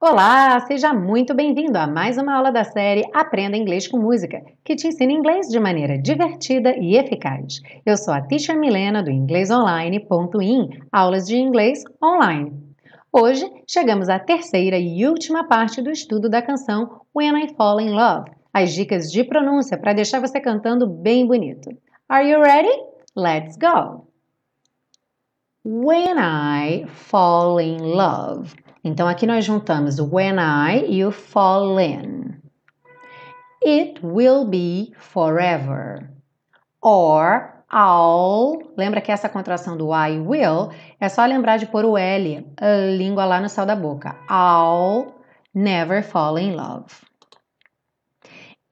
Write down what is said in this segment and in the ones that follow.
Olá, seja muito bem-vindo a mais uma aula da série Aprenda Inglês com Música, que te ensina inglês de maneira divertida e eficaz. Eu sou a Teacher Milena do inglesonline.in, aulas de inglês online. Hoje chegamos à terceira e última parte do estudo da canção When I Fall in Love, as dicas de pronúncia para deixar você cantando bem bonito. Are you ready? Let's go! When I fall in love. Então aqui nós juntamos when I e o fall in. It will be forever. Or I'll. Lembra que essa contração do I will é só lembrar de pôr o L, a língua lá no céu da boca. I'll never fall in love.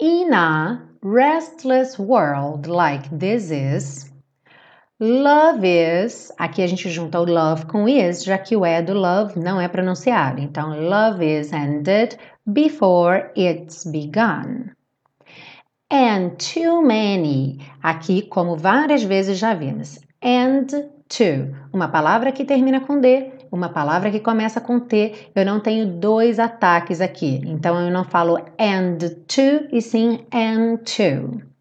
In a restless world like this is, Love is, aqui a gente junta o love com is, já que o é do love não é pronunciado. Então, love is ended before it's begun. And too many, aqui como várias vezes já vimos. And to, uma palavra que termina com D, uma palavra que começa com T. Eu não tenho dois ataques aqui, então eu não falo and to e sim and to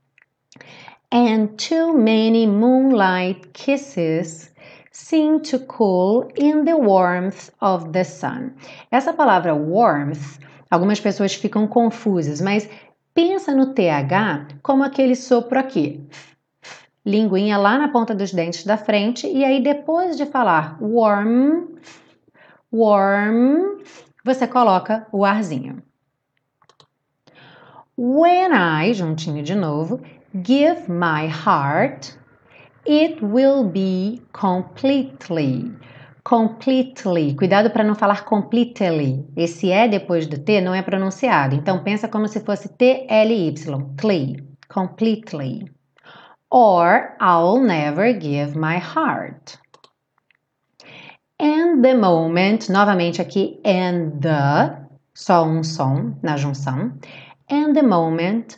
and too many moonlight kisses seem to cool in the warmth of the sun. Essa palavra warmth, algumas pessoas ficam confusas, mas pensa no TH como aquele sopro aqui. Linguinha lá na ponta dos dentes da frente e aí depois de falar warm, warm, você coloca o arzinho. When I, juntinho de novo, give my heart, it will be completely. Completely. Cuidado para não falar completely. Esse é depois do T não é pronunciado. Então pensa como se fosse T-L-Y. Completely. Or I'll never give my heart. And the moment, novamente aqui, and the, só um som na junção. And the moment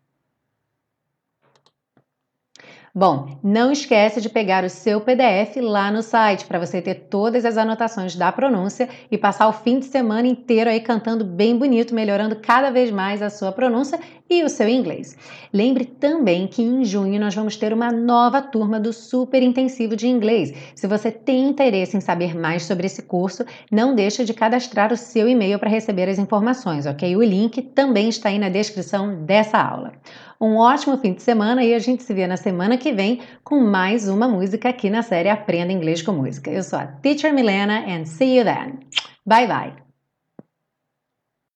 Bom, não esquece de pegar o seu PDF lá no site para você ter todas as anotações da pronúncia e passar o fim de semana inteiro aí cantando bem bonito, melhorando cada vez mais a sua pronúncia e o seu inglês. Lembre também que em junho nós vamos ter uma nova turma do Super Intensivo de Inglês. Se você tem interesse em saber mais sobre esse curso, não deixe de cadastrar o seu e-mail para receber as informações, ok? O link também está aí na descrição dessa aula. Um ótimo fim de semana e a gente se vê na semana que vem com mais uma música aqui na série Aprenda Inglês com Música. Eu sou a Teacher Milena and see you then. Bye bye.